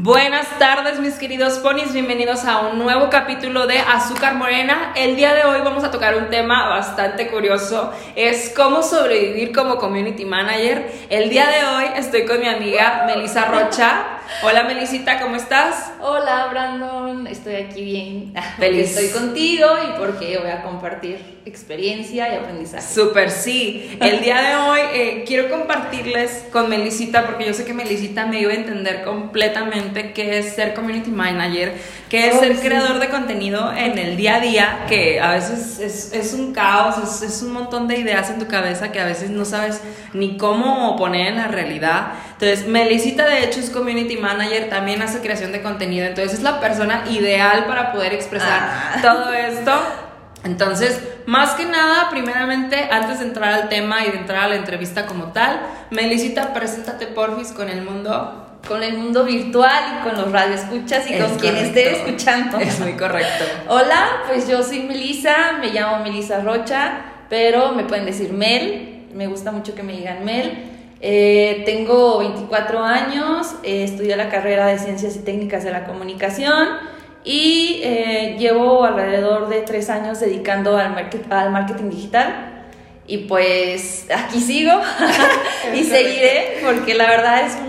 Buenas tardes mis queridos ponis, bienvenidos a un nuevo capítulo de Azúcar Morena. El día de hoy vamos a tocar un tema bastante curioso, es cómo sobrevivir como community manager. El día de hoy estoy con mi amiga Melissa Rocha. Hola Melisita, ¿cómo estás? Hola Brandon, estoy aquí bien. Feliz. Estoy contigo y porque voy a compartir experiencia y aprendizaje. Súper, sí. El día de hoy eh, quiero compartirles con Melisita, porque yo sé que Melisita me iba a entender completamente qué es ser community manager, qué es Oh, ser sí. creador de contenido en el día a día, que a veces es, es un caos, es, es un montón de ideas en tu cabeza que a veces no sabes ni cómo poner en la realidad. Entonces, Melisita de hecho es community manager, también hace creación de contenido, entonces es la persona ideal para poder expresar Ah. todo esto. Entonces, más que nada, primeramente, antes de entrar al tema y de entrar a la entrevista como tal, Melisita, preséntate porfis con el mundo. Con el mundo virtual y con los radioescuchas y Es con quien correcto. esté escuchando. Es muy correcto. Hola, pues yo soy Melissa, me llamo Melissa Rocha, pero me pueden decir Mel, me gusta mucho que me digan Mel. Eh, tengo 24 años, eh, estudié la carrera de Ciencias y Técnicas de la Comunicación y eh, llevo alrededor de tres años dedicando al, market- al marketing digital. Y pues aquí sigo y seguiré porque la verdad es un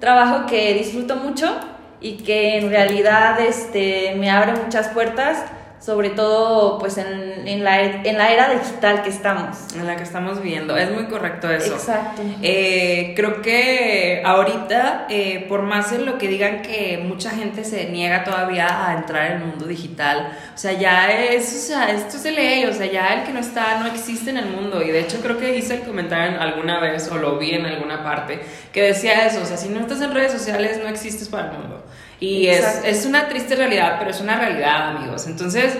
trabajo que disfruto mucho y que en realidad este, me abre muchas puertas, sobre todo pues en, en la, en la era digital que estamos. En la que estamos viviendo. Es muy correcto eso. Exacto. Eh, creo que ahorita, eh, por más en lo que digan que mucha gente se niega todavía a entrar en el mundo digital, o sea, ya es, o sea, esto es de ley, o sea, ya el que no está no existe en el mundo. Y de hecho creo que hice el comentario en alguna vez o lo vi en alguna parte que decía eso, o sea, si no estás en redes sociales no existes para el mundo. Y es, es una triste realidad, pero es una realidad, amigos. Entonces,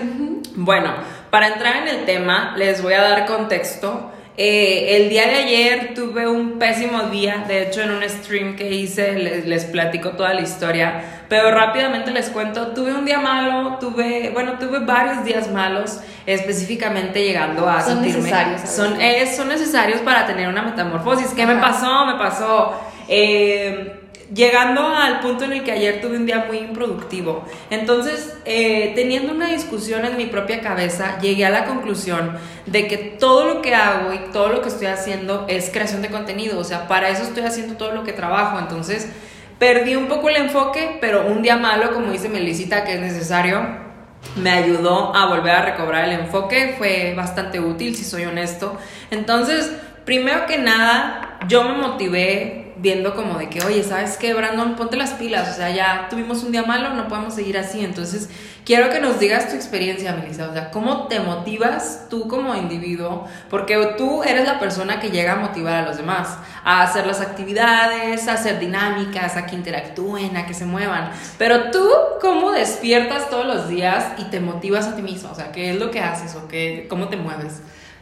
bueno, para entrar en el tema, les voy a dar contexto. Eh, el día de ayer tuve un pésimo día, de hecho en un stream que hice les, les platico toda la historia, pero rápidamente les cuento, tuve un día malo, tuve, bueno, tuve varios días malos, específicamente llegando a Son sentirme... necesarios, Son, es- son necesarios para tener una metamorfosis. ¿Qué me Ajá. pasó? Me pasó... eh, llegando al punto en el que ayer tuve un día muy improductivo. Entonces, eh, teniendo una discusión en mi propia cabeza, llegué a la conclusión de que todo lo que hago y todo lo que estoy haciendo es creación de contenido. O sea, para eso estoy haciendo todo lo que trabajo. Entonces, perdí un poco el enfoque, pero un día malo, como dice Melisita, que es necesario, me ayudó a volver a recobrar el enfoque, fue bastante útil, si soy honesto. Entonces, primero que nada, yo me motivé viendo como de que, oye, ¿sabes qué, Brandon? Ponte las pilas, o sea, ya tuvimos un día malo, no podemos seguir así. Entonces, quiero que nos digas tu experiencia, Melissa, o sea, ¿cómo te motivas tú como individuo? Porque tú eres la persona que llega a motivar a los demás, a hacer las actividades, a hacer dinámicas, a que interactúen, a que se muevan. Pero tú, ¿cómo despiertas todos los días y te motivas a ti mismo? O sea, ¿qué es lo que haces o qué, cómo te mueves?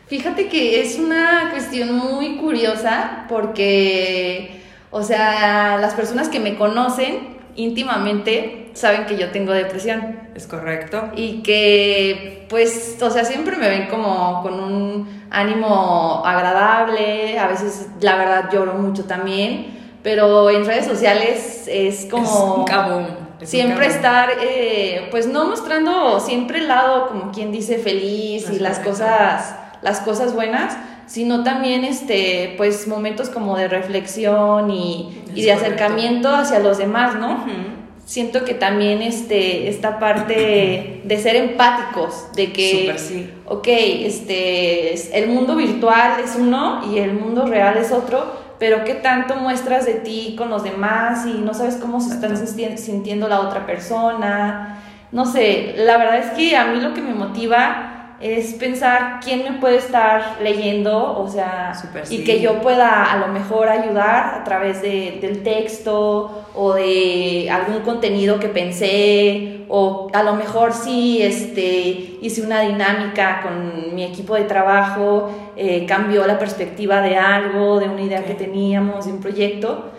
Fíjate que es una cuestión muy curiosa porque, o sea, las personas que me conocen íntimamente saben que yo tengo depresión. ¿Es correcto? y que pues, o sea, siempre me ven como con un ánimo agradable, a veces la verdad lloro mucho también, pero en redes sociales es Es como un es un siempre estar, eh, pues no mostrando siempre el lado como quien dice feliz y las cosas, las cosas buenas, sino también este, pues momentos como de reflexión y, y de acercamiento hacia los demás, ¿no? Siento que también este, esta parte de ser empáticos, de que, Súper sí. ok, este, es- el mundo virtual es uno y el mundo real es otro, pero qué tanto muestras de ti con los demás y no sabes cómo se están sinti- sintiendo la otra persona. No sé, la verdad es que a mí lo que me motiva es pensar quién me puede estar leyendo, o sea, y que yo pueda a lo mejor ayudar a través de, del texto o de algún contenido que pensé o a lo mejor sí este, hice una dinámica con mi equipo de trabajo, eh, cambió la perspectiva de algo, de una idea que teníamos, de un proyecto.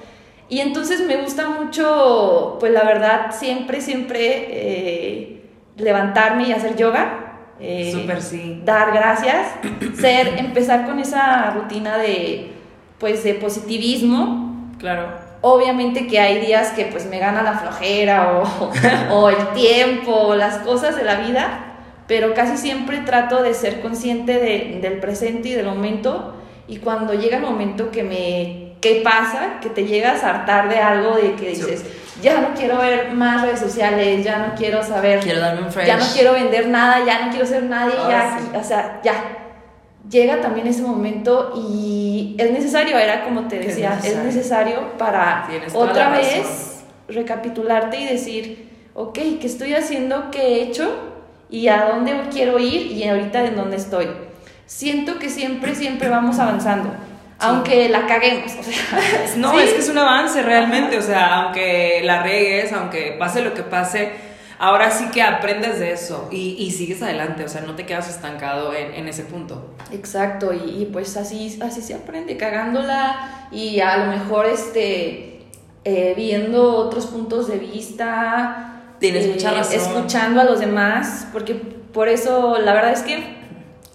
Y entonces me gusta mucho, pues la verdad, siempre, siempre eh, levantarme y hacer yoga. Eh, Súper sí. dar gracias, ser, empezar con esa rutina de, pues, de positivismo Claro. Obviamente que hay días que pues me gana la flojera o, o el tiempo o las cosas de la vida, pero casi siempre trato de ser consciente de, del presente y del momento y cuando llega el momento que me ¿qué pasa? Que te llegas a hartar de algo de que dices, ya no quiero ver más redes sociales, ya no quiero saber, quiero darme un fresh. ya no quiero vender nada, ya no quiero ser nadie, ya, o sea, ya. Llega también ese momento y es necesario, era como te decía, es necesario, es necesario para otra vez recapitularte y decir, ok, ¿qué estoy haciendo? ¿Qué he hecho? ¿Y a dónde quiero ir? Y ahorita en dónde estoy. Siento que siempre, siempre vamos avanzando aunque la caguemos. O sea, no, es que es un avance realmente, o sea, aunque la regues, aunque pase lo que pase, ahora sí que aprendes de eso y, y sigues adelante, o sea, no te quedas estancado en, en ese punto. Exacto, y, pues así, así se aprende, cagándola y a lo mejor este, eh, viendo otros puntos de vista. Tienes mucha eh, razón. Escuchando a los demás, porque por eso la verdad es que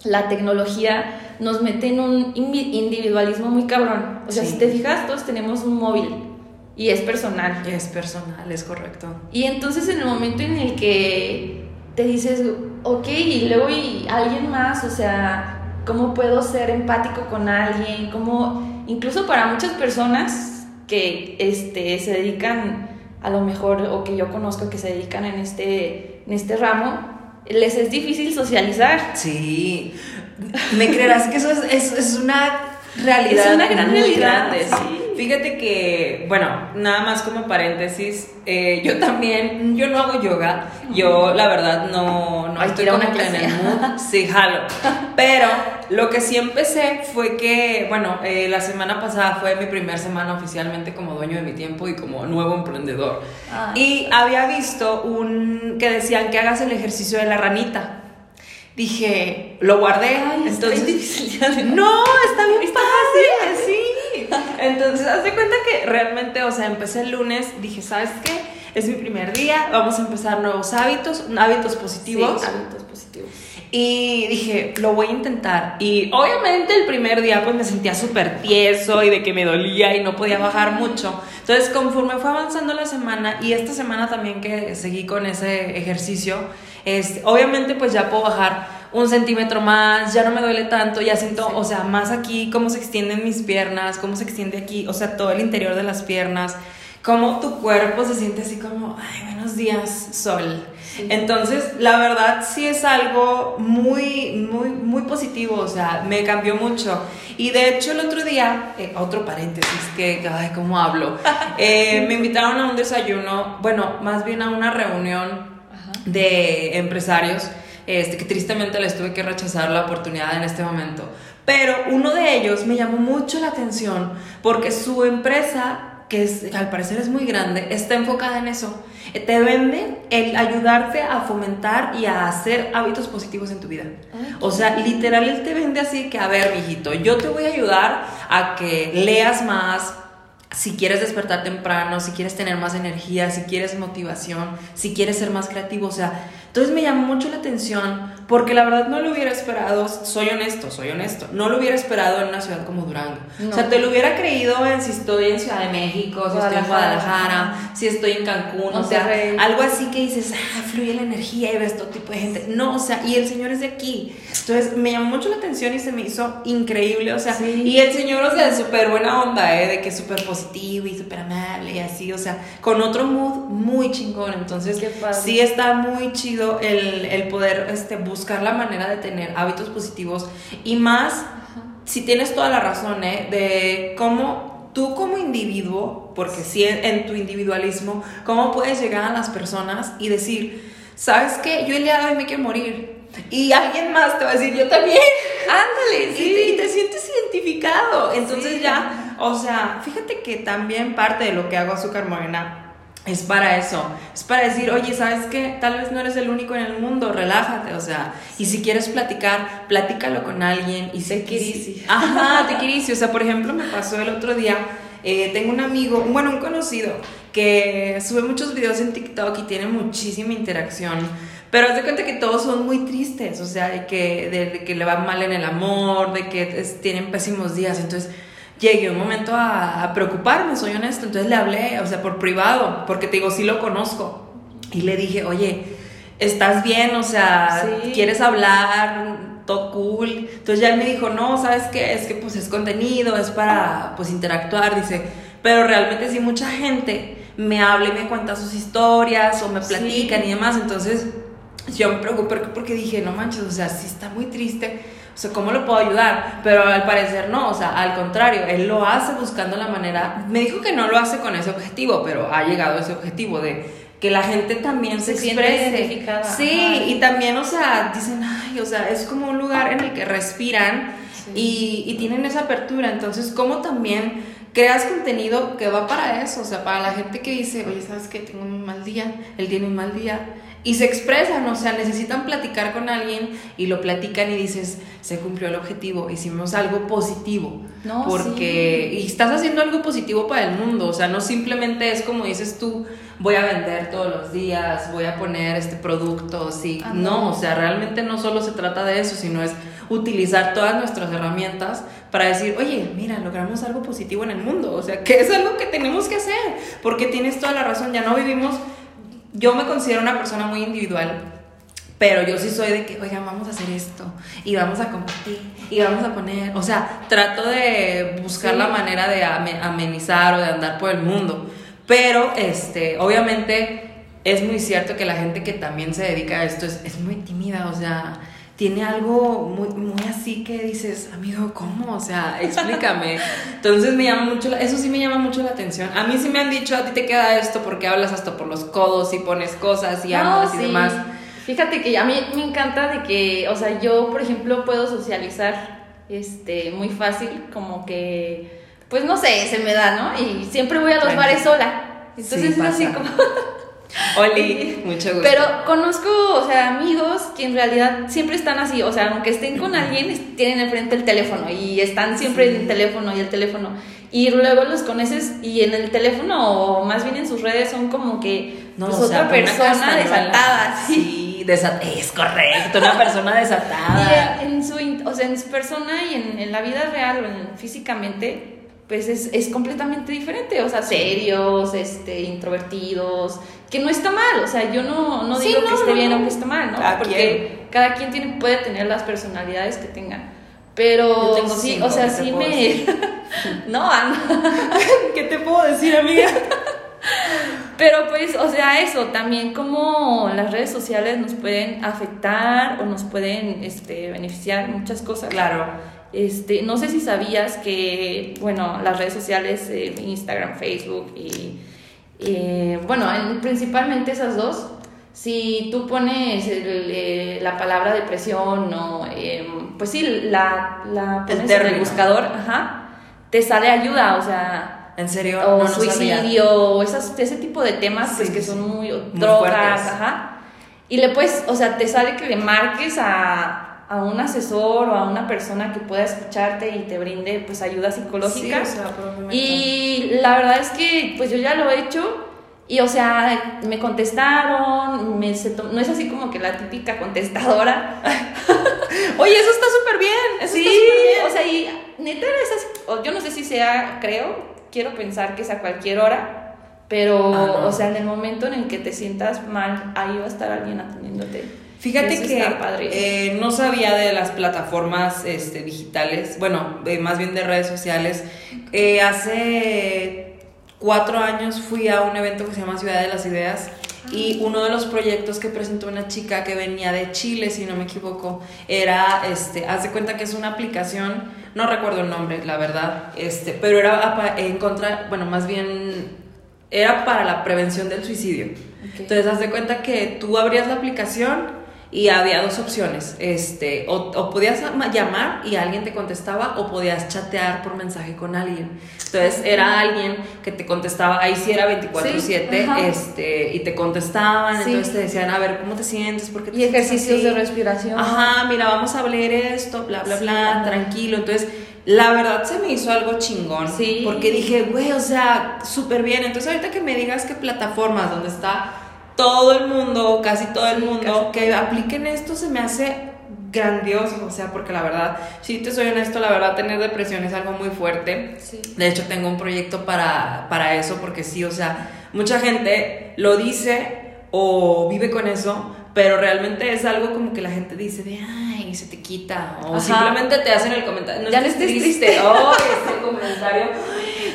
la tecnología nos mete en un individualismo muy cabrón. O sea, si te fijas, todos tenemos un móvil y es personal. Es personal, es correcto. Y entonces en el momento en el que te dices, ok, y luego y alguien más, o sea, ¿cómo puedo ser empático con alguien? ¿Cómo, incluso para muchas personas que este, se dedican a lo mejor, o que yo conozco que se dedican en este, en este ramo, les es difícil socializar. Sí, me creerás que eso es, es, una realidad. Es una gran realidad. Grande, sí. Fíjate que, bueno, nada más como paréntesis, eh, yo también, yo no hago yoga, yo la verdad no, no estoy como en el mood, sí, jalo, pero lo que sí empecé fue que, bueno, eh, la semana pasada fue mi primera semana oficialmente como dueño de mi tiempo y como nuevo emprendedor, y había visto un, que decían que hagas el ejercicio de la ranita, dije, lo guardé. entonces, no, está bien fácil, sí. Entonces, haz de cuenta que realmente, o sea, empecé el lunes, dije, ¿sabes qué? Es mi primer día, vamos a empezar nuevos hábitos, hábitos positivos. Sí, hábitos positivos. Y dije, lo voy a intentar. Y obviamente el primer día pues me sentía súper tieso y de que me dolía y no podía bajar mucho. Entonces conforme fue avanzando la semana y esta semana también que seguí con ese ejercicio, es, obviamente pues ya puedo bajar un centímetro más, ya no me duele tanto, ya siento, o sea, más aquí, cómo se extienden mis piernas, cómo se extiende aquí, o sea, todo el interior de las piernas, cómo tu cuerpo se siente así como, ay, buenos días, sol. Entonces, la verdad sí es algo muy, muy, muy positivo, o sea, me cambió mucho. Y de hecho el otro día, eh, otro paréntesis, que, ay, ¿cómo hablo? Eh, me invitaron a un desayuno, bueno, más bien a una reunión de empresarios, este, que tristemente les tuve que rechazar la oportunidad en este momento. Pero uno de ellos me llamó mucho la atención porque su empresa, que, es, al parecer es muy grande, está enfocada en eso. Te vende el ayudarte a fomentar y a hacer hábitos positivos en tu vida. Ah, o sea, literal, él te vende así que, a ver, mijito, yo te voy a ayudar a que leas más, si quieres despertar temprano, si quieres tener más energía, si quieres motivación, si quieres ser más creativo, o sea, entonces me llamó mucho la atención porque la verdad no lo hubiera esperado, soy honesto, soy honesto, no lo hubiera esperado en una ciudad como Durango. O sea, te lo hubiera creído en si estoy en Ciudad de México, si estoy en Guadalajara, si estoy en Cancún, o sea, algo así que dices, ah, fluye la energía y ves todo tipo de gente. No, o sea, y el señor es de aquí. Entonces me llamó mucho la atención y se me hizo increíble, o sea, y el señor, o sea, súper buena onda, ¿eh? De que es súper positivo y súper amable y así, o sea, con otro mood muy chingón. Entonces, sí está muy chido el, poder este, buscar la manera de tener hábitos positivos y más, si tienes toda la razón, ¿eh? de cómo tú como individuo, porque si en, tu individualismo, cómo puedes llegar a las personas y decir, ¿sabes qué? Yo el día de hoy me quiero morir. Y alguien más te va a decir, yo también. Ándale, sí. Y te, sientes identificado. Entonces ya, o sea, fíjate que también parte de lo que hago Azúcar Morena es para eso, es para decir, oye, ¿sabes qué? Tal vez no eres el único en el mundo, relájate, o sea, y si quieres platicar, platícalo con alguien y sé que... Ajá, te querís, o sea, por ejemplo, me pasó el otro día, eh, tengo un amigo, bueno, un conocido, que sube muchos videos en TikTok y tiene muchísima interacción, pero haz de cuenta que todos son muy tristes, o sea, de que, de, que le va mal en el amor, de que tienen pésimos días, entonces llegué un momento a, a preocuparme, soy honesto. Entonces le hablé, o sea, por privado, porque te digo, sí lo conozco. Y le dije, oye, ¿estás bien? O sea, Sí. ¿quieres hablar? Todo cool. Entonces ya él me dijo, no, ¿sabes qué? Es que pues es contenido, es para pues interactuar, dice. Pero realmente sí mucha gente me habla y me cuenta sus historias o me Sí. platican y demás. Entonces yo me preocupé porque dije, no manches, o sea, sí está muy triste. O sea, ¿cómo lo puedo ayudar? Pero al parecer no, o sea, al contrario, él lo hace buscando la manera. Me dijo que no lo hace con ese objetivo, pero ha llegado a ese objetivo de que la gente también se, Se siente exprese. identificada, Sí, y también, o sea, dicen, ay, o sea, es como un lugar en el que respiran Sí. y, y tienen esa apertura. Entonces, ¿cómo también creas contenido que va para eso? O sea, para la gente que dice, oye, ¿sabes qué? Tengo un mal día, él tiene un mal día. Y se expresan, o sea, necesitan platicar con alguien y lo platican y dices, se cumplió el objetivo, hicimos algo positivo. No, porque, y estás haciendo algo positivo para el mundo, o sea, no simplemente es como dices tú, voy a vender todos los días, voy a poner este producto, sí. No. o sea, realmente no solo se trata de eso, sino es utilizar todas nuestras herramientas para decir, oye, mira, logramos algo positivo en el mundo, o sea, que es algo que tenemos que hacer, porque tienes toda la razón, ya no vivimos, yo me considero una persona muy individual, pero yo sí soy de que, oigan, vamos a hacer esto, y vamos a compartir, y vamos a poner, o sea, trato de buscar Sí. la manera de ame- amenizar o de andar por el mundo, pero, este, obviamente, es muy cierto que la gente que también se dedica a esto es, es muy tímida, o sea, tiene algo muy, muy así que dices, amigo, ¿cómo? O sea, explícame. Entonces me llama mucho, la- eso sí me llama mucho la atención. A mí sí me han dicho, a ti te queda esto porque hablas hasta por los codos y pones cosas y No, hablas y sí. demás. Fíjate que a mí me encanta de que, o sea, yo, por ejemplo, puedo socializar este, muy fácil, como que, pues no sé, se me da, ¿no? Y siempre voy a los bares sola. Entonces Sí, es así como... Oli, mucho gusto. Pero conozco, o sea, amigos que en realidad siempre están así, o sea, aunque estén con alguien, tienen enfrente el teléfono y están siempre Sí. en el teléfono y el teléfono. Y luego los conoces y en el teléfono, o más bien en sus redes, son como que No, pues, o sea, otra persona desatada. Sí. Sí, desa- es correcto, una persona desatada. Y en, en su, o sea, en su persona y en, en la vida real o en- físicamente, pues es, es completamente diferente. O sea, serios, este, introvertidos, que no está mal. O sea, yo no, no Sí, digo no, que esté no, bien no. o que esté mal, ¿no? Cada Porque cada quien tiene, puede tener las personalidades que tengan. Pero tengo sí, cinco, o sea, ¿qué te sí me. no, Ana. ¿Qué te puedo decir, amiga? Pero pues, o sea, eso, también como las redes sociales nos pueden afectar o nos pueden este, beneficiar muchas cosas. Claro. Este, no sé si sabías que, bueno, las redes sociales, eh, Instagram, Facebook y, eh, bueno, en- principalmente esas dos, si tú pones el, eh, la palabra depresión o, eh, pues sí, la, la El en buscador, ajá, te sale ayuda, o sea, ¿En serio? o No, no sabía. suicidio, o esas, ese tipo de temas, pues que son muy, Muy drogas, fuertes. ajá. Y le puedes, o sea, te sale que le marques a, a un asesor o a una persona que pueda escucharte y te brinde pues ayuda psicológica. Sí, o sea, probablemente. y la verdad es que pues yo ya lo he hecho y o sea, me contestaron, me, se no es así como que la típica contestadora. Oye, eso está súper bien. Eso Sí, está bien. o sea, y neta es así, o yo no sé si sea, creo, quiero pensar que es a cualquier hora, pero, o sea, en el momento en el que te sientas mal, ahí va a estar alguien atendiéndote. Fíjate Eso que eh, no sabía de las plataformas este, digitales, bueno, eh, más bien de redes sociales. Eh, hace cuatro años fui a un evento que se llama Ciudad de las Ideas y uno de los proyectos que presentó una chica que venía de Chile, si no me equivoco, era, este, haz de cuenta que es una aplicación, no recuerdo el nombre, la verdad, este, pero era en contra, bueno, más bien era para la prevención del suicidio. Entonces, haz de cuenta que tú abrías la aplicación y había dos opciones. Este, o, o podías ama- llamar y alguien te contestaba, o podías chatear por mensaje con alguien. Entonces, era alguien que te contestaba, ahí sí era 24-7, Sí, ajá. este, y te contestaban, Sí. entonces te decían, a ver, ¿cómo te sientes? ¿Por qué te Y ejercicios así?". de respiración. Ajá, mira, vamos a hablar esto, bla, bla, Sí, bla, ajá. tranquilo. Entonces, la verdad se me hizo algo chingón. Sí. Porque dije, güey, o sea, súper bien. Entonces, ahorita que me digas que plataformas donde está todo el mundo, casi todo el mundo, casi que apliquen esto, se me hace grandioso, o sea, porque la verdad, si te soy honesto, la verdad tener depresión es algo muy fuerte. Sí. De hecho, tengo un proyecto para, para eso, porque sí, o sea, mucha gente lo dice o vive con eso, pero realmente es algo como que la gente dice de, ay, se te quita, o Ajá. simplemente te hacen el comentario, Ya no estés estés triste, triste. oh, este comentario,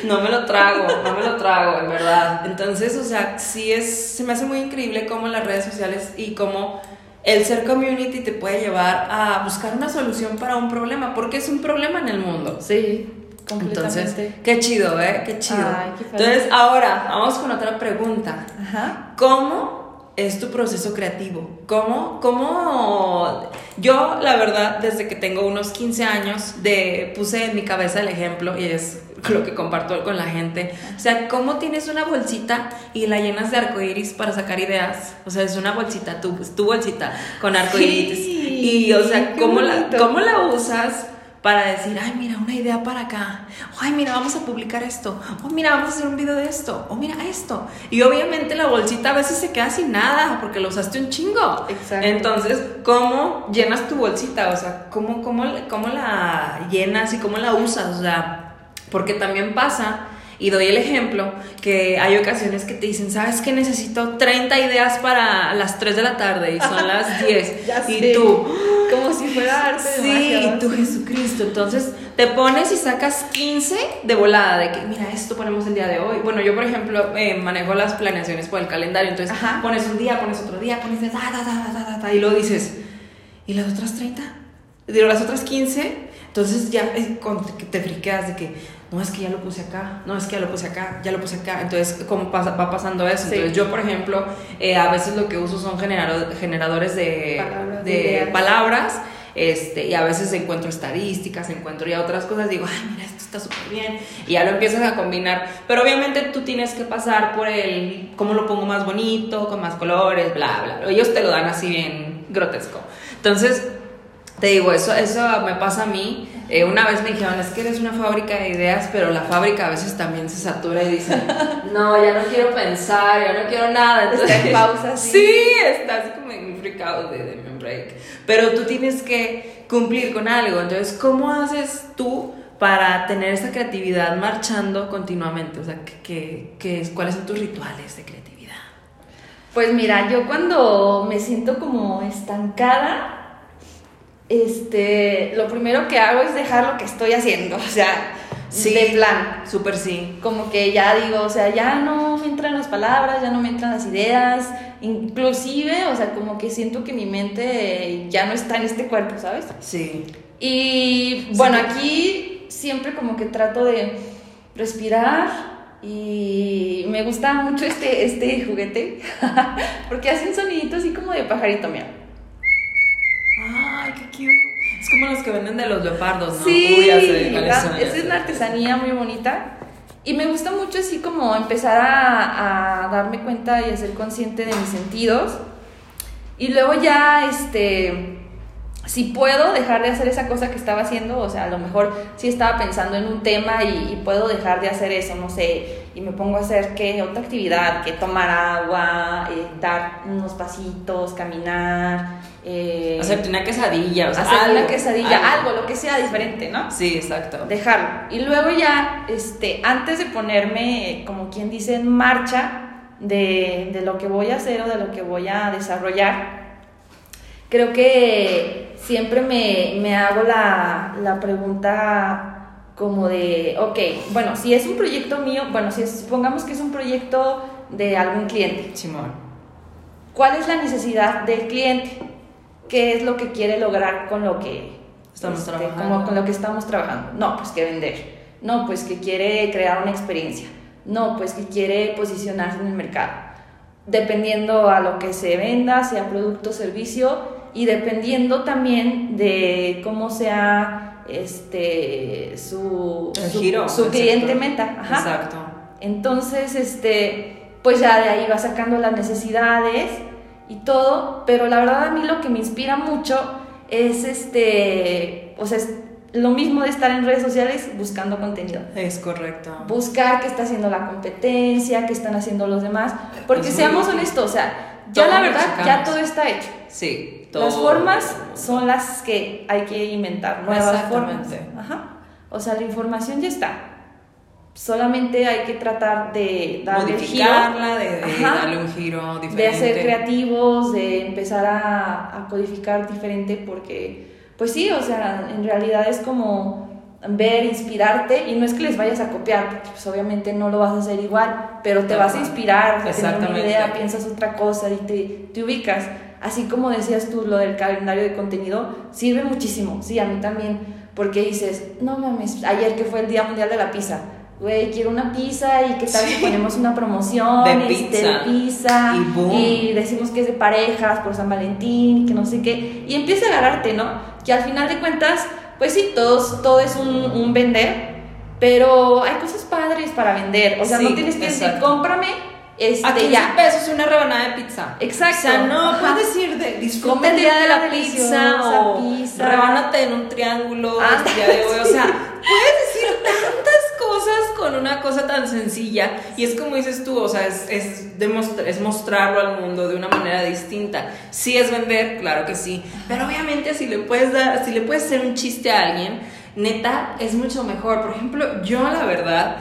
no me lo trago, no me lo trago, en verdad. Entonces, o sea, sí es, se me hace muy increíble cómo las redes sociales y cómo el ser community te puede llevar a buscar una solución para un problema, porque es un problema en el mundo. Sí, completamente. Entonces, qué chido, ¿eh? Qué chido. Ay, qué. Entonces, ahora, vamos con otra pregunta. Ajá. ¿Cómo es tu proceso creativo? ¿Cómo, cómo? Yo, la verdad, desde que tengo unos 15 años, de, puse en mi cabeza el ejemplo y es lo que comparto con la gente. O sea, ¿cómo tienes una bolsita y la llenas de arcoíris para sacar ideas? O sea, es una bolsita, tu, tu bolsita con arcoíris. Sí, y, o sea, ¿cómo la. ¿cómo la usas? Para decir, ay, mira, una idea para acá. Ay, mira, vamos a publicar esto. Oh, mira, vamos a hacer un video de esto. Oh, mira esto. Y obviamente la bolsita a veces se queda sin nada porque lo usaste un chingo. Exacto. Entonces, ¿cómo llenas tu bolsita? O sea, ¿cómo, cómo, cómo la llenas y cómo la usas? O sea, porque también pasa, y doy el ejemplo, que hay ocasiones que te dicen, ¿sabes que necesito 30 ideas para las 3 de la tarde y son las 10? Ya y tú, Como si fuera arte Sí, y tú Jesucristo. Entonces te pones y sacas 15 de volada, de que mira, esto ponemos el día de hoy. Bueno, yo por ejemplo eh, manejo las planeaciones por el calendario, entonces Ajá. pones un día, pones otro día, pones ta, ta, ta, ta, ta, y luego dices, ¿y las otras 30? Digo, las otras 15. Entonces ya te friqueas de que, no, es que ya lo puse acá, no, es que ya lo puse acá, ya lo puse acá. Entonces, ¿cómo pasa, va pasando eso? Sí. Entonces, yo, por ejemplo, eh, a veces lo que uso son generado- generadores de, Palabras, de de ideas. palabras este, y a veces encuentro estadísticas, encuentro ya otras cosas, digo, ay, mira, esto está súper bien, y ya lo empiezas a combinar, pero obviamente tú tienes que pasar por el, cómo lo pongo más bonito, con más colores, bla, bla, ellos te lo dan así bien grotesco. Entonces, te digo, eso, eso me pasa a mí. Eh, una vez me dijeron, es que eres una fábrica de ideas, pero la fábrica a veces también se satura y dice, no, ya no quiero pensar, ya no quiero nada. Está en pausa, sí. Sí, está así como en un freak out de, de un break. Pero tú tienes que cumplir con algo. Entonces, ¿cómo haces tú para tener esa creatividad marchando continuamente? O sea, ¿qué, qué, qué es, ¿cuáles son tus rituales de creatividad? Pues mira, yo cuando me siento como estancada, este, lo primero que hago es dejar lo que estoy haciendo, o sea, de plan. Súper sí. Como que ya digo, o sea, ya no me entran las palabras, ya no me entran las ideas, inclusive, o sea, como que siento que mi mente ya no está en este cuerpo, ¿sabes? Sí. Y bueno, aquí siempre como que trato de respirar y me gusta mucho este, este juguete porque hacen soniditos así como de pajarito, mira. Ay, qué cute. Es como los que venden de los leopardos, ¿no? Sí, Uy, ya sé la- sé. es una artesanía muy bonita y me gusta mucho así como empezar a, a darme cuenta y a ser consciente de mis sentidos y luego ya este si puedo dejar de hacer esa cosa que estaba haciendo, o sea, a lo mejor sí estaba pensando en un tema y, y puedo dejar de hacer eso, no sé, y me pongo a hacer que otra actividad, que tomar agua, eh, dar unos pasitos, caminar, eh, Hacerte una quesadilla, o sea, hacer algo, una quesadilla, algo. lo que sea diferente, ¿no? Sí, exacto. Dejarlo. Y luego ya, este, antes de ponerme, como quien dice, en marcha de, de lo que voy a hacer o de lo que voy a desarrollar, creo que siempre me, me hago la, la pregunta como de, ok, bueno, si es un proyecto mío, bueno, si es- supongamos que es un proyecto de algún cliente, Simón. ¿cuál es la necesidad del cliente? ¿Qué es lo que quiere lograr con lo que Estamos este, trabajando. como con lo que estamos trabajando? No, pues que vender. No, pues que quiere crear una experiencia. No, pues que quiere posicionarse en el mercado. Dependiendo a lo que se venda, sea producto o servicio, y dependiendo también de cómo sea este su, El su, giro, su cliente sector. meta. Ajá. Exacto. Entonces, este, pues ya de ahí va sacando las necesidades y todo, pero la verdad a mí lo que me inspira mucho es este, o sea, es lo mismo de estar en redes sociales buscando contenido. Es correcto. Buscar qué está haciendo la competencia, qué están haciendo los demás, porque Es seamos honestos, o sea, ya la verdad, ya todo está hecho. Sí, Las formas son las que hay que inventar, nuevas formas. Aja. O sea, la información ya está. Solamente hay que tratar de darle el giro, modificarla, de, de Ajá. darle un giro diferente. de ser creativos, de empezar a, a codificar diferente, porque, pues sí, o sea, en realidad es como ver, inspirarte, y no es que les vayas a copiar, porque pues obviamente no lo vas a hacer igual, pero te vas a inspirar, tienes una idea, piensas otra cosa y te, te ubicas. Así como decías tú, lo del calendario de contenido sirve muchísimo, sí, a mí también, porque dices, no mames, ayer que fue el Día Mundial de la Pizza, güey, quiero una pizza y qué tal si Sí. ponemos una promoción De este, pizza. de pizza Y boom. y decimos que es de parejas por San Valentín que no sé qué, y empieza a agarrarte, ¿no? Que al final de cuentas, pues sí, todos, todo es un, un vender, pero hay cosas padres para vender, o sea, Sí, no tienes que decir, cómprame, este, A 15 ya. pesos una rebanada de pizza. Exacto. O sea, no puedes ir de disfruta el día de la pizza o pizza. rebánate en un triángulo Ah, el día de hoy. O sea, puedes decir tantas cosas con una cosa tan sencilla. Y es como dices tú, o sea, es, es, demostra- es mostrarlo al mundo de una manera distinta. Sí es vender, claro que sí. Pero obviamente si le puedes dar, si le puedes hacer un chiste a alguien, neta, es mucho mejor. Por ejemplo, yo la verdad,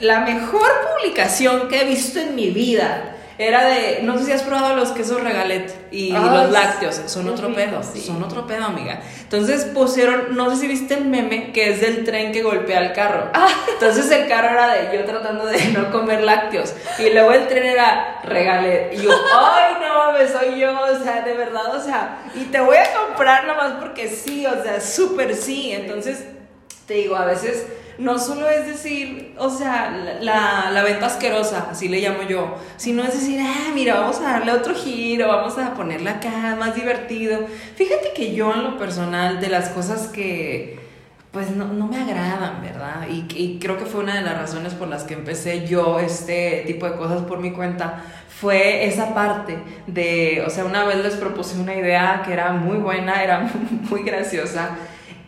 la mejor publicación que he visto en mi vida era de, no sé si has probado los quesos regalet y Ay, los lácteos, son otro rico, pedo, sí. son otro pedo, amiga. Entonces pusieron, no sé si viste el meme que es del tren que golpea el carro. Ah. Entonces el carro era de yo tratando de no comer lácteos y luego el tren era regalet y yo, ay no mames, soy yo, o sea, de verdad, o sea, y te voy a comprar nomás porque sí, o sea, súper sí. Entonces te digo, a veces no solo es decir, o sea, la, la, venta asquerosa, así le llamo yo, sino es decir, ah, mira, vamos a darle otro giro, vamos a ponerla acá, más divertido. Fíjate que yo en lo personal, de las cosas que pues no, no me agradan, ¿verdad? Y, y creo que fue una de las razones por las que empecé yo este tipo de cosas por mi cuenta, fue esa parte de, o sea, una vez les propuse una idea que era muy buena, era muy graciosa,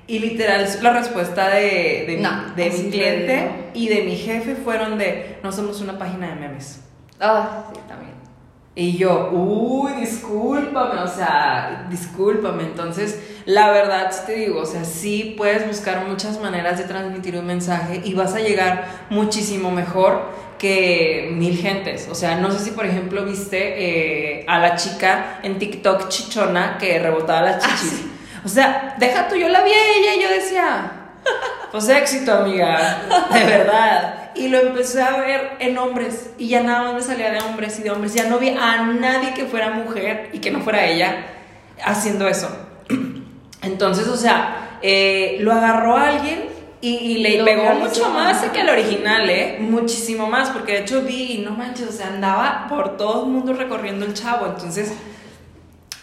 y literal la respuesta de, de, mi- No, de así mi de- cliente y de mi jefe fueron de, no somos una página de memes. Ah, sí, también. Y yo, uy, discúlpame, o sea, discúlpame. Entonces, la verdad sí te digo, o sea, sí puedes buscar muchas maneras de transmitir un mensaje y vas a llegar muchísimo mejor que mil gentes. O sea, no sé si, por ejemplo, viste eh, a la chica en TikTok chichona que rebotaba las Ah, chichis. O sea, deja tú, yo la vi a ella y yo decía, pues éxito, amiga, de verdad. Y lo empecé a ver en hombres y ya nada más me salía de hombres y de hombres. Ya no vi a nadie que fuera mujer y que no fuera ella haciendo eso. Entonces, o sea, eh, lo agarró a alguien y, y le pegó mucho más que el original, ¿eh? Muchísimo más, porque de hecho vi y no manches, o sea, andaba por todo el mundo recorriendo el chavo. Entonces,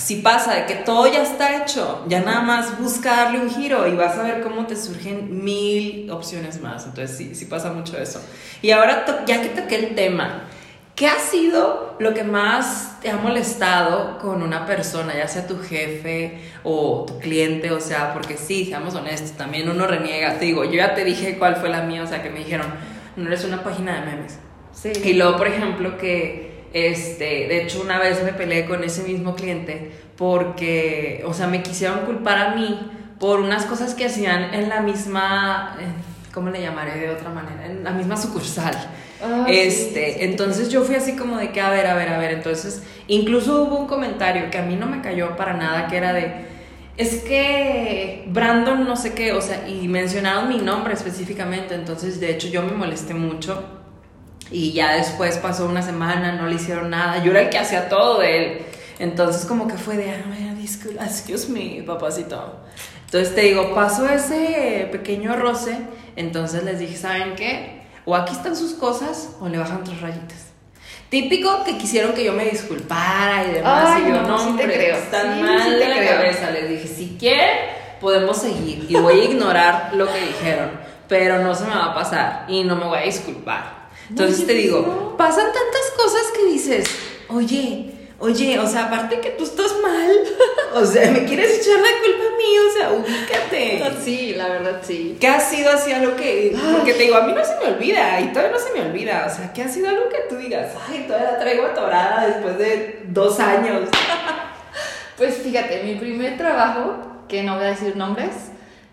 si pasa de que todo ya está hecho, ya nada más busca darle un giro y vas a ver cómo te surgen mil opciones más. Entonces sí, sí pasa mucho eso. Y ahora, ya que toqué el tema, ¿qué ha sido lo que más te ha molestado con una persona, ya sea tu jefe o tu cliente? O sea, porque sí, seamos honestos, también uno reniega. Te digo, yo ya te dije cuál fue la mía, o sea, que me dijeron, no eres una página de memes. Sí. Y luego, por ejemplo, que este, de hecho, una vez me peleé con ese mismo cliente porque, o sea, me quisieron culpar a mí por unas cosas que hacían en la misma, eh, ¿cómo le llamaré de otra manera? En la misma sucursal. Este, sí. entonces yo fui así como de que, a ver, a ver, a ver, entonces, incluso hubo un comentario que a mí no me cayó para nada, que era de, es que Brandon no sé qué, o sea, y mencionaron mi nombre específicamente, entonces de hecho yo me molesté mucho y ya después pasó una semana, no le hicieron nada, yo era el que hacía todo de él, entonces como que fue de, ah, mira, disculpa, excuse me, papacito. Entonces te digo, pasó ese pequeño roce, entonces les dije, ¿saben qué? O aquí están sus cosas o le bajan tres rayitas. Típico que quisieron que yo me disculpara y demás. Ay, y yo, no, no, sí te creo. están Sí, mal sí de la creo. cabeza. Les dije, si quieren, podemos seguir. Y voy a ignorar lo que dijeron. Pero no se me va a pasar. Y no me voy a disculpar. Entonces te digo, no. pasan tantas cosas que dices, oye, Oye, o sea, aparte que tú estás mal, o sea, me quieres echar la culpa a mí, o sea, ubícate. Sí, la verdad sí. ¿Qué ha sido así algo que.? Porque te digo, a mí no se me olvida y todavía no se me olvida. O sea, ¿qué ha sido algo que tú digas? Ay, todavía la traigo atorada después de dos años. Pues fíjate, mi primer trabajo, que no voy a decir nombres,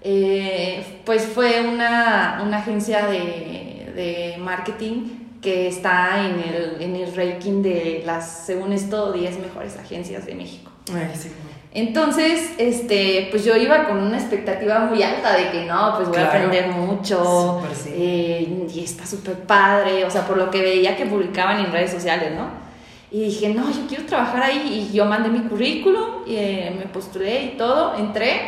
eh, pues fue una, una agencia de, de marketing que está en el, en el ranking de las, según esto, 10 mejores agencias de México. Ay, sí. Entonces, este, pues yo iba con una expectativa muy alta de que no, pues voy a Claro. aprender mucho Súper, sí. eh, y está súper padre, o sea, por lo que veía que publicaban en redes sociales, ¿no? Y dije, no, yo quiero trabajar ahí y yo mandé mi currículum y eh, me postulé y todo, entré,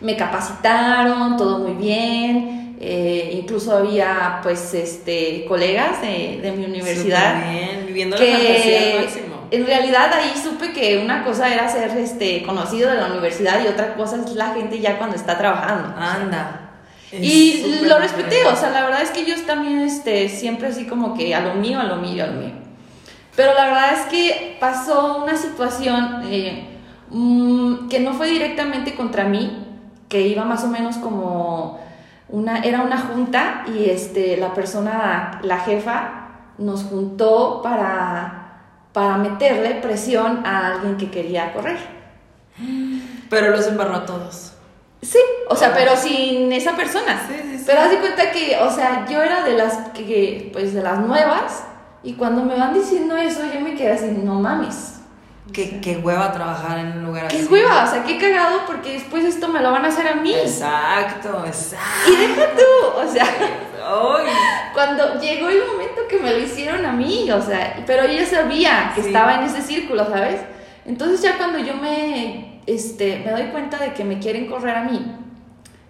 me capacitaron, todo muy bien, eh, incluso había pues este, colegas de, de mi universidad bien, viviendo la fantasía al que máximo. en realidad ahí supe que una cosa era ser este conocido de la universidad y otra cosa es la gente ya cuando está trabajando. Anda. y Es lo respeté, o sea, la verdad es que yo también este siempre así como que a lo mío, a lo mío, a lo mío. Pero la verdad es que pasó una situación eh, mm, que no fue directamente contra mí, que iba más o menos como una, era una junta y este, la persona, la jefa, nos juntó para, para meterle presión a alguien que quería correr. Pero los embarró a todos. Sí, o sea, pero sin esa persona. Sí, sí, sí. Pero haz de cuenta que, o sea, yo era de las que, pues, de las nuevas, y cuando me van diciendo eso, yo me quedé así, no mames. Qué, qué hueva trabajar en un lugar así. Qué hueva, o sea, qué cagado, porque después esto me lo van a hacer a mí. Exacto, exacto. Y deja tú, o sea, Ay. cuando llegó el momento que me lo hicieron a mí, o sea, pero ella sabía que Sí. estaba en ese círculo, ¿sabes? Entonces ya cuando yo me, este, me doy cuenta de que me quieren correr a mí,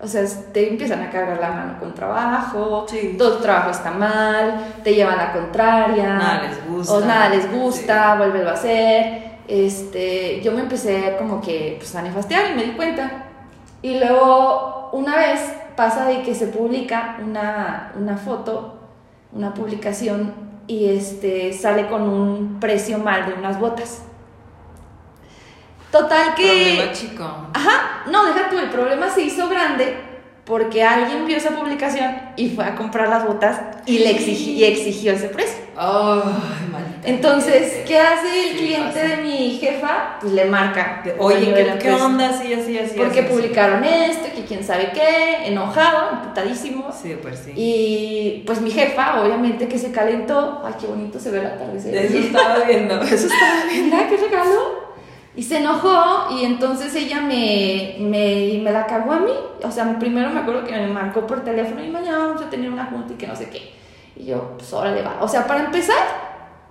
o sea, te empiezan a cargar la mano con trabajo, Sí. todo tu trabajo está mal, te llevan la contraria, Nada les gusta. o nada les gusta, vuélvelo a hacer. Este, yo me empecé como que pues, a nefastear y me di cuenta. Y luego una vez pasa de que se publica una, una foto, una publicación, y este, sale con un precio mal de unas botas. Total que... Problema chico. Ajá, no, deja tú, el problema se hizo grande porque alguien vio esa publicación y fue a comprar las botas y le exigi- y exigió ese precio. Ay, maldita. Entonces, ¿qué hace el Sí, cliente de mi jefa? Pues le marca. Oye, ¿qué, la onda? Así, así, así. Porque así, publicaron esto, que quién sabe qué, enojado, emputadísimo. así. Sí, pues sí. Y pues mi jefa, obviamente que se calentó. Ay, qué bonito se ve el atardecer. Eso estaba viendo. Eso estaba viendo. Mira, qué regalo. Y se enojó y entonces ella me, me, me la cagó a mí. O sea, primero me acuerdo que me marcó por teléfono y mañana vamos a tener una junta y que no sé qué. Y yo, pues órale va. O sea, para empezar,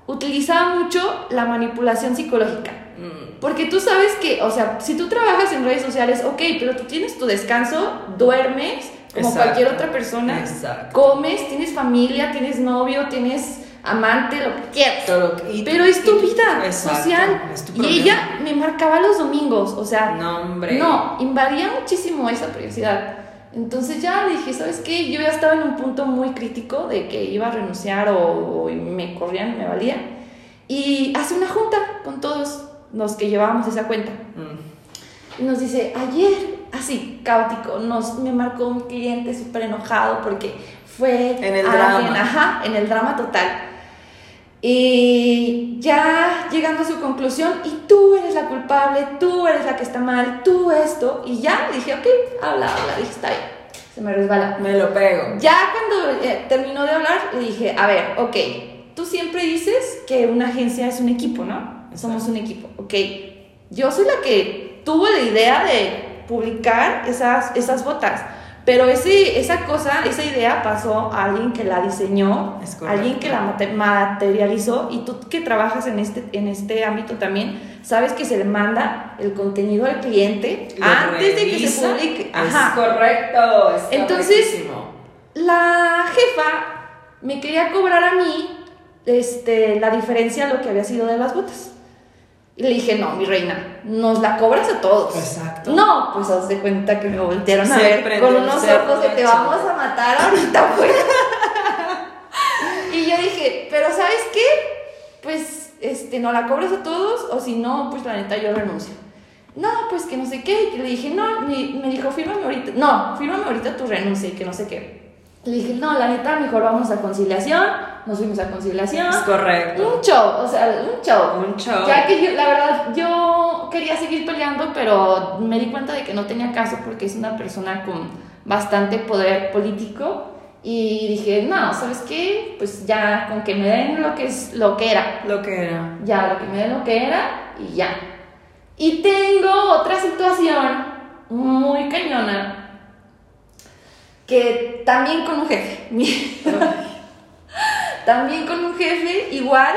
utilizaba mucho la manipulación psicológica. Mm, Porque tú sabes que, o sea, si tú trabajas en redes sociales, ok, pero tú tienes tu descanso, duermes como Exacto. cualquier otra persona, Exacto. comes, tienes familia, tienes novio, tienes amante, lo que quieras. Que- y- Pero es tu y- vida Exacto, social. tu Y ella me marcaba los domingos, o sea, No, hombre. no, invadía muchísimo esa privacidad. Entonces ya dije, ¿sabes qué? Yo ya estaba en un punto muy crítico de que iba a renunciar o, o me corrían, me valía. Y hace una junta con todos los que llevábamos esa cuenta. Mm. Y nos dice, ayer, así, caótico, nos, me marcó un cliente súper enojado porque fue... En el alguien- drama. Ajá, en el drama total. Y ya llegando a su conclusión, y tú eres la culpable, tú eres la que está mal, tú esto. Y ya dije, ok, habla, habla, dije, está bien, se me resbala. Me lo pego. Ya cuando eh, terminó de hablar, le dije, a ver, ok, tú siempre dices que una agencia es un equipo, ¿no? Somos un equipo, ok. Yo soy la que tuvo la idea de publicar esas, esas botas, pero ese, esa cosa, esa idea pasó a alguien que la diseñó, Es alguien que la mate- materializó, y tú que trabajas en este, en este ámbito también, sabes que se le manda el contenido al cliente Lo antes de que se publique. Es Ajá. correcto. es Entonces, correctísimo. La jefa me quería cobrar a mí este, la diferencia a lo que había sido de las botas. Y le dije, no, mi reina, nos la cobras a todos. Exacto. No, pues haz de cuenta que me voltearon a Se ver con unos ojos de te vamos a matar ahorita, pues. y yo dije, pero ¿sabes qué? Pues este, no la cobras a todos o si no, pues la neta yo renuncio. No, pues que no sé qué. Y le dije, no, me, me dijo, fírmame ahorita. No, fírmame ahorita tu renuncia y que no sé qué. Le dije, no, la neta, mejor vamos a conciliación. Nos fuimos a conciliación. Es correcto. Un show, o sea, un show. Un show. Ya que yo, la verdad, yo quería seguir peleando, pero me di cuenta de que no tenía caso porque es una persona con bastante poder político. Y dije, no, ¿sabes qué? Pues ya, con que me den lo que, es, lo que era. Lo que era. Ya, lo que me den lo que era y ya. Y tengo otra situación muy cañona que también con un jefe. también con un jefe igual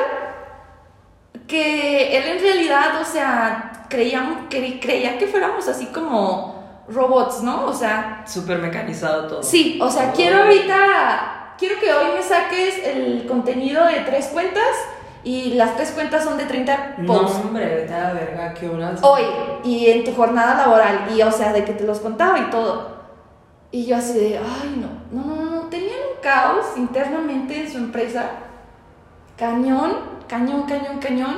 que él en realidad, o sea, creíamos, que, creía que fuéramos así como robots, ¿no? O sea... Súper mecanizado todo. Sí, o sea, quiero ahorita, quiero que hoy me saques el contenido de tres cuentas y las tres cuentas son de 30 posts. No, hombre, la verga, ¿qué horas? Hoy, y en tu jornada laboral, y o sea, de que te los contaba y todo. Y yo así de, ay, no, no, no, no, tenían un caos internamente en su empresa. Cañón, cañón, cañón, cañón.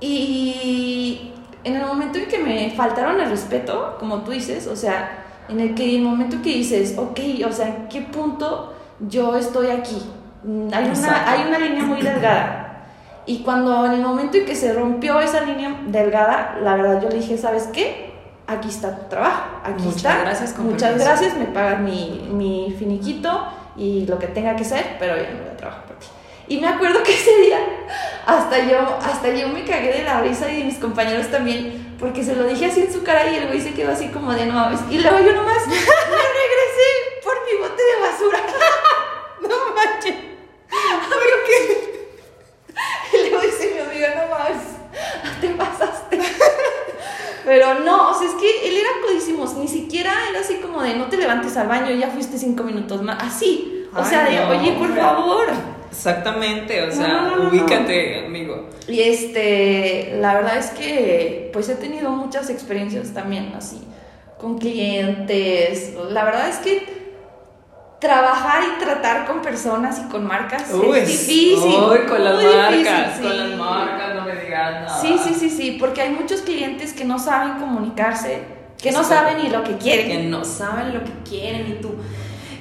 Y en el momento en que me faltaron el respeto, como tú dices, o sea, en el que el momento que dices, ok, o sea, ¿en qué punto yo estoy aquí? Hay una, hay una línea muy delgada. Y cuando en el momento en que se rompió esa línea delgada, la verdad yo le dije, ¿sabes qué? Aquí está tu trabajo, aquí Muchas está. gracias, Muchas permiso. gracias, me pagan mi, mi finiquito y lo que tenga que ser, pero ya no voy a trabajar por ti. Y me acuerdo que ese día hasta yo, hasta yo me cagué de la risa y de mis compañeros también, porque se lo dije así en su cara y el güey se quedó así como de no mames. Y luego yo nomás me regresé por mi bote de basura. No manches. ¿Pero qué? Y luego dice mi amiga, no mames, te pasaste. Pero no, o sea, es que él era codísimo, ni siquiera era así como de no te levantes al baño, ya fuiste cinco minutos más, así. O Ay, sea, de no, oye, por favor. Exactamente, o sea, no, ubícate, amigo. Y este, la verdad es que pues he tenido muchas experiencias también así, con clientes. La verdad es que trabajar y tratar con personas y con marcas Uy, es difícil. uy, con las difícil, marcas, sí. con las marcas, no me digas nada. Sí, sí, sí, sí, porque hay muchos clientes que no saben comunicarse, que no saben ni lo que quieren. Que no saben lo que quieren y tú.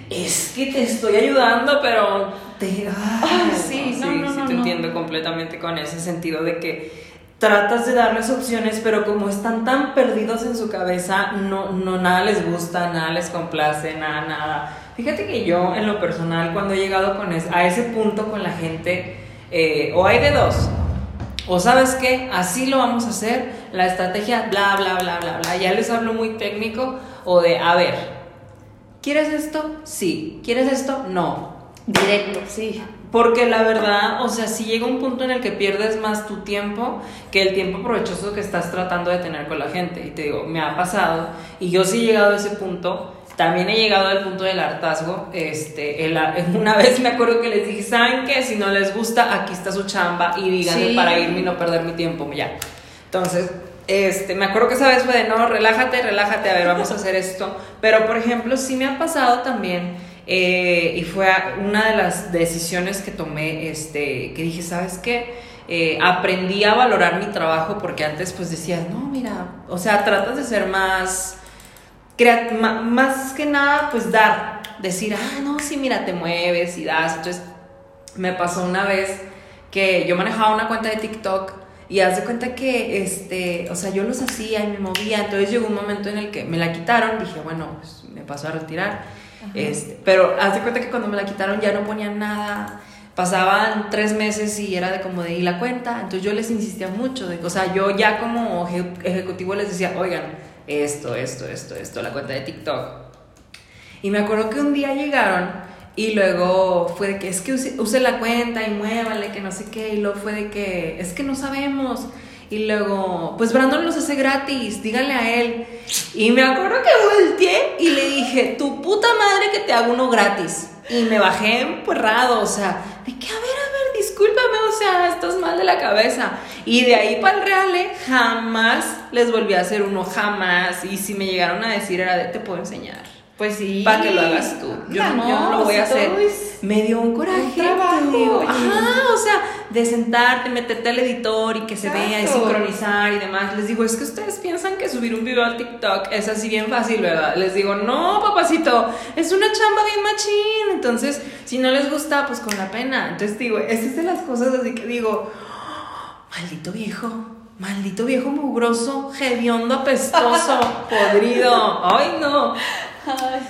Es que te estoy ayudando, pero te. Ay, sí, no, no, sí, no, te entiendo completamente con ese sentido de que tratas de darles opciones, pero como están tan perdidos en su cabeza, no, no nada les gusta, nada les complace, nada, nada. Fíjate que yo, en lo personal, cuando he llegado con es- a ese punto con la gente, eh, o hay de dos, o sabes qué, así lo vamos a hacer, la estrategia, bla, bla, bla, bla, bla. Ya les hablo muy técnico, o de, a ver, ¿quieres esto? Sí. ¿Quieres esto? No. Directo, sí. Porque la verdad, o sea, si llega un punto en el que pierdes más tu tiempo que el tiempo provechoso que estás tratando de tener con la gente. Y te digo, me ha pasado, y yo sí he llegado a ese punto. También he llegado al punto del hartazgo. Este, el- una vez me acuerdo que les dije, ¿saben qué? Si no les gusta, aquí está su chamba y díganme Sí. para irme y no perder mi tiempo, ya. Entonces, este, me acuerdo que esa vez fue de, no, relájate, relájate, a ver, vamos a hacer esto. Pero, por ejemplo, sí me ha pasado también, eh, y fue una de las decisiones que tomé, este, que dije, ¿sabes qué? Eh, aprendí a valorar mi trabajo porque antes pues decías, no, mira, o sea, tratas de ser más más que nada, pues dar, decir, ah, no, sí, mira, te mueves y das. Entonces, me pasó una vez que yo manejaba una cuenta de TikTok y haz de cuenta que, este, o sea, yo los hacía y me movía. Entonces llegó un momento en el que me la quitaron, dije, bueno, pues me pasó a retirar. Este, pero haz de cuenta que cuando me la quitaron ya no ponían nada. Pasaban tres meses y era de como de y la cuenta. Entonces yo les insistía mucho. De, o sea, yo ya como eje- ejecutivo les decía, oigan, esto, esto, esto, esto, la cuenta de TikTok. Y me acuerdo que un día llegaron y luego fue de que es que use, la cuenta y muévale, que no sé qué. Y luego fue de que es que no sabemos. Y luego, pues Brandon los hace gratis, díganle a él. Y me acuerdo que volteé y le dije, tu puta madre que te hago uno gratis. Y me bajé emperrado, o sea, de que, a ver, a ver, discúlpame, o sea, estás mal de la cabeza. Y de ahí para el reale, jamás les volví a hacer uno, jamás. Y si me llegaron a decir, era de, te puedo enseñar. Pues sí. Para que lo hagas tú. Yo, no, yo no lo voy a pues, hacer. Me dio un coraje. un trabajo, te digo. oye. Ajá, o sea, de sentarte, meterte al editor y que se vea y sincronizar y demás. Les digo, es que ustedes piensan que subir un video al TikTok es así bien fácil, ¿verdad? Les digo, no, papacito, es una chamba bien machín. Entonces, si no les gusta, pues con la pena. Entonces, digo, esa es de las cosas así que digo, maldito viejo. Maldito viejo mugroso, hediondo, apestoso, podrido. Ay, no.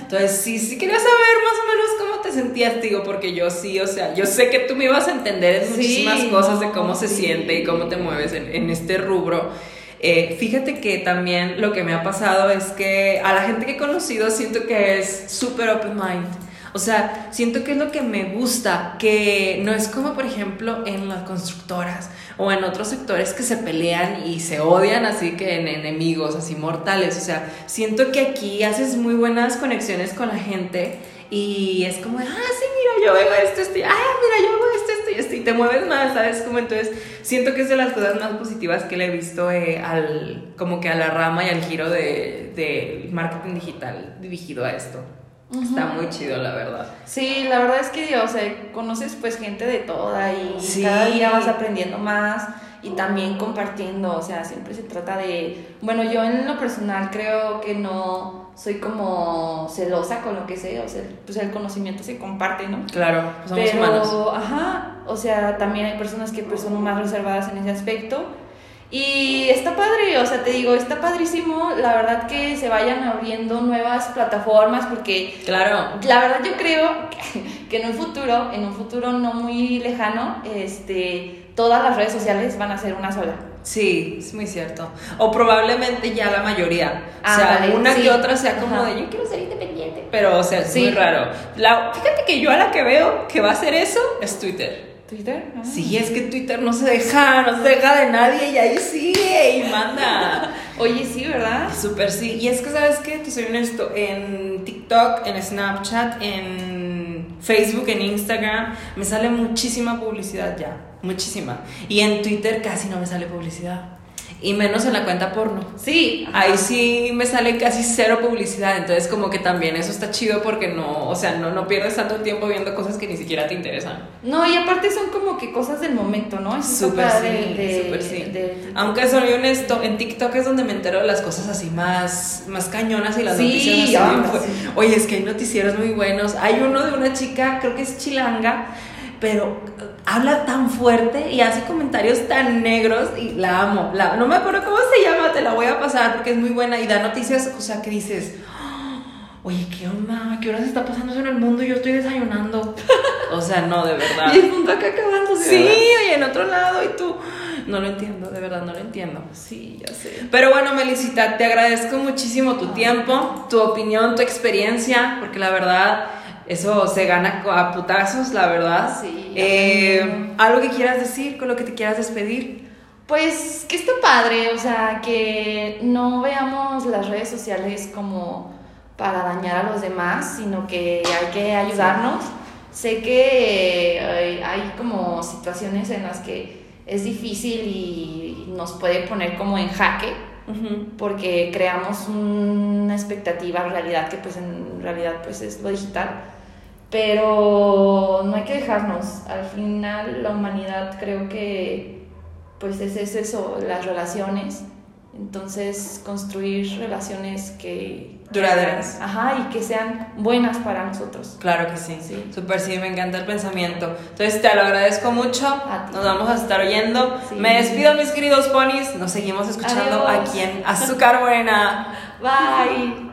Entonces, sí, sí quería saber más o menos cómo te sentías, digo, porque yo sí, o sea, yo sé que tú me ibas a entender en Sí, muchísimas cosas de no, cómo se sí. siente y cómo te mueves en, en este rubro. Eh, fíjate que también lo que me ha pasado es que a la gente que he conocido siento que es súper open mind. O sea, siento que es lo que me gusta, que no es como por ejemplo en las constructoras o en otros sectores que se pelean y se odian así que en enemigos, así mortales. O sea, siento que aquí haces muy buenas conexiones con la gente y es como, ah, sí, mira, yo veo esto, esto, y, ah, mira, yo veo esto, esto y esto, y te mueves más, ¿sabes? Como entonces, siento que es de las cosas más positivas que le he visto eh, al, como que a la rama y al giro de, de marketing digital dirigido a esto. Está muy chido, la verdad. Sí, la verdad es que, o sea, conoces pues gente de toda y Sí. cada día vas aprendiendo más y también compartiendo, o sea, siempre se trata de, bueno, yo en lo personal creo que no soy como celosa con lo que sé, o sea, pues el conocimiento se comparte, ¿no? Claro, somos Pero, humanos. ajá, o sea, también hay personas que pues, son más reservadas en ese aspecto. Y está padre, o sea, te digo, está padrísimo, la verdad que se vayan abriendo nuevas plataformas porque Claro. la verdad yo creo que, que en un futuro, en un futuro no muy lejano, este, todas las redes sociales van a ser una sola. Sí, es muy cierto. O probablemente ya la mayoría. o Ah, sea, vale, una sí. que otra sea como Ajá. de yo quiero ser independiente. Pero, o sea, es Sí. muy raro. La, fíjate que yo a la que veo que va a hacer eso es Twitter. ¿Twitter? Ah. Sí, es que Twitter no se deja, no se deja de nadie y ahí sigue y manda. Oye, sí, ¿verdad? Súper sí. Y es que, ¿sabes qué? Te soy honesto. En TikTok, en Snapchat, en Facebook, en Instagram, me sale muchísima publicidad ya. Muchísima. Y en Twitter casi no me sale publicidad. Y menos en la cuenta porno. Sí. Ahí sí me sale casi cero publicidad, entonces como que también eso está chido porque no, o sea, no, no pierdes tanto tiempo viendo cosas que ni siquiera te interesan. No, y aparte son como que cosas del momento, ¿no? Está Súper sí, de- súper sí. de- Aunque soy honesto, en TikTok es donde me entero de las cosas así más, más cañonas y las Sí, noticias así ah, sí. Oye, es que hay noticieros muy buenos. Hay uno de una chica, creo que es chilanga, pero eh, habla tan fuerte y hace comentarios tan negros y la amo. La, no me acuerdo cómo se llama, te la voy a pasar porque es muy buena y da noticias, o sea, que dices, "Ah, oye, ¿qué onda? ¿A ¿Qué horas está pasando eso en el mundo? y Yo estoy desayunando. O sea, no, de verdad. Y el mundo acá acabándose. Sí, oye, en otro lado y tú. No lo entiendo, de verdad no lo entiendo. Sí, ya sé. Pero bueno, Melisita, te agradezco muchísimo tu tiempo, tu opinión, tu experiencia, porque la verdad, eso se gana a putazos, la verdad. Sí, Eh. Algo que quieras decir, con lo que te quieras despedir. Pues que está padre, o sea, que no veamos las redes sociales como para dañar a los demás, sino que hay que ayudarnos. Sé que hay, hay como situaciones en las que es difícil y nos puede poner como en jaque porque creamos una expectativa realidad que pues en realidad pues es lo digital pero no hay que dejarnos al final la humanidad creo que pues es, es eso las relaciones entonces construir relaciones que Duraderas. ajá y que sean buenas para nosotros Claro que sí. Sí. Súper sí, me encanta el pensamiento. Entonces te lo agradezco mucho. A ti. Nos vamos a estar oyendo. Sí. Me despido, mis queridos ponis. Nos seguimos escuchando Adiós. aquí en Azúcar Buena. bye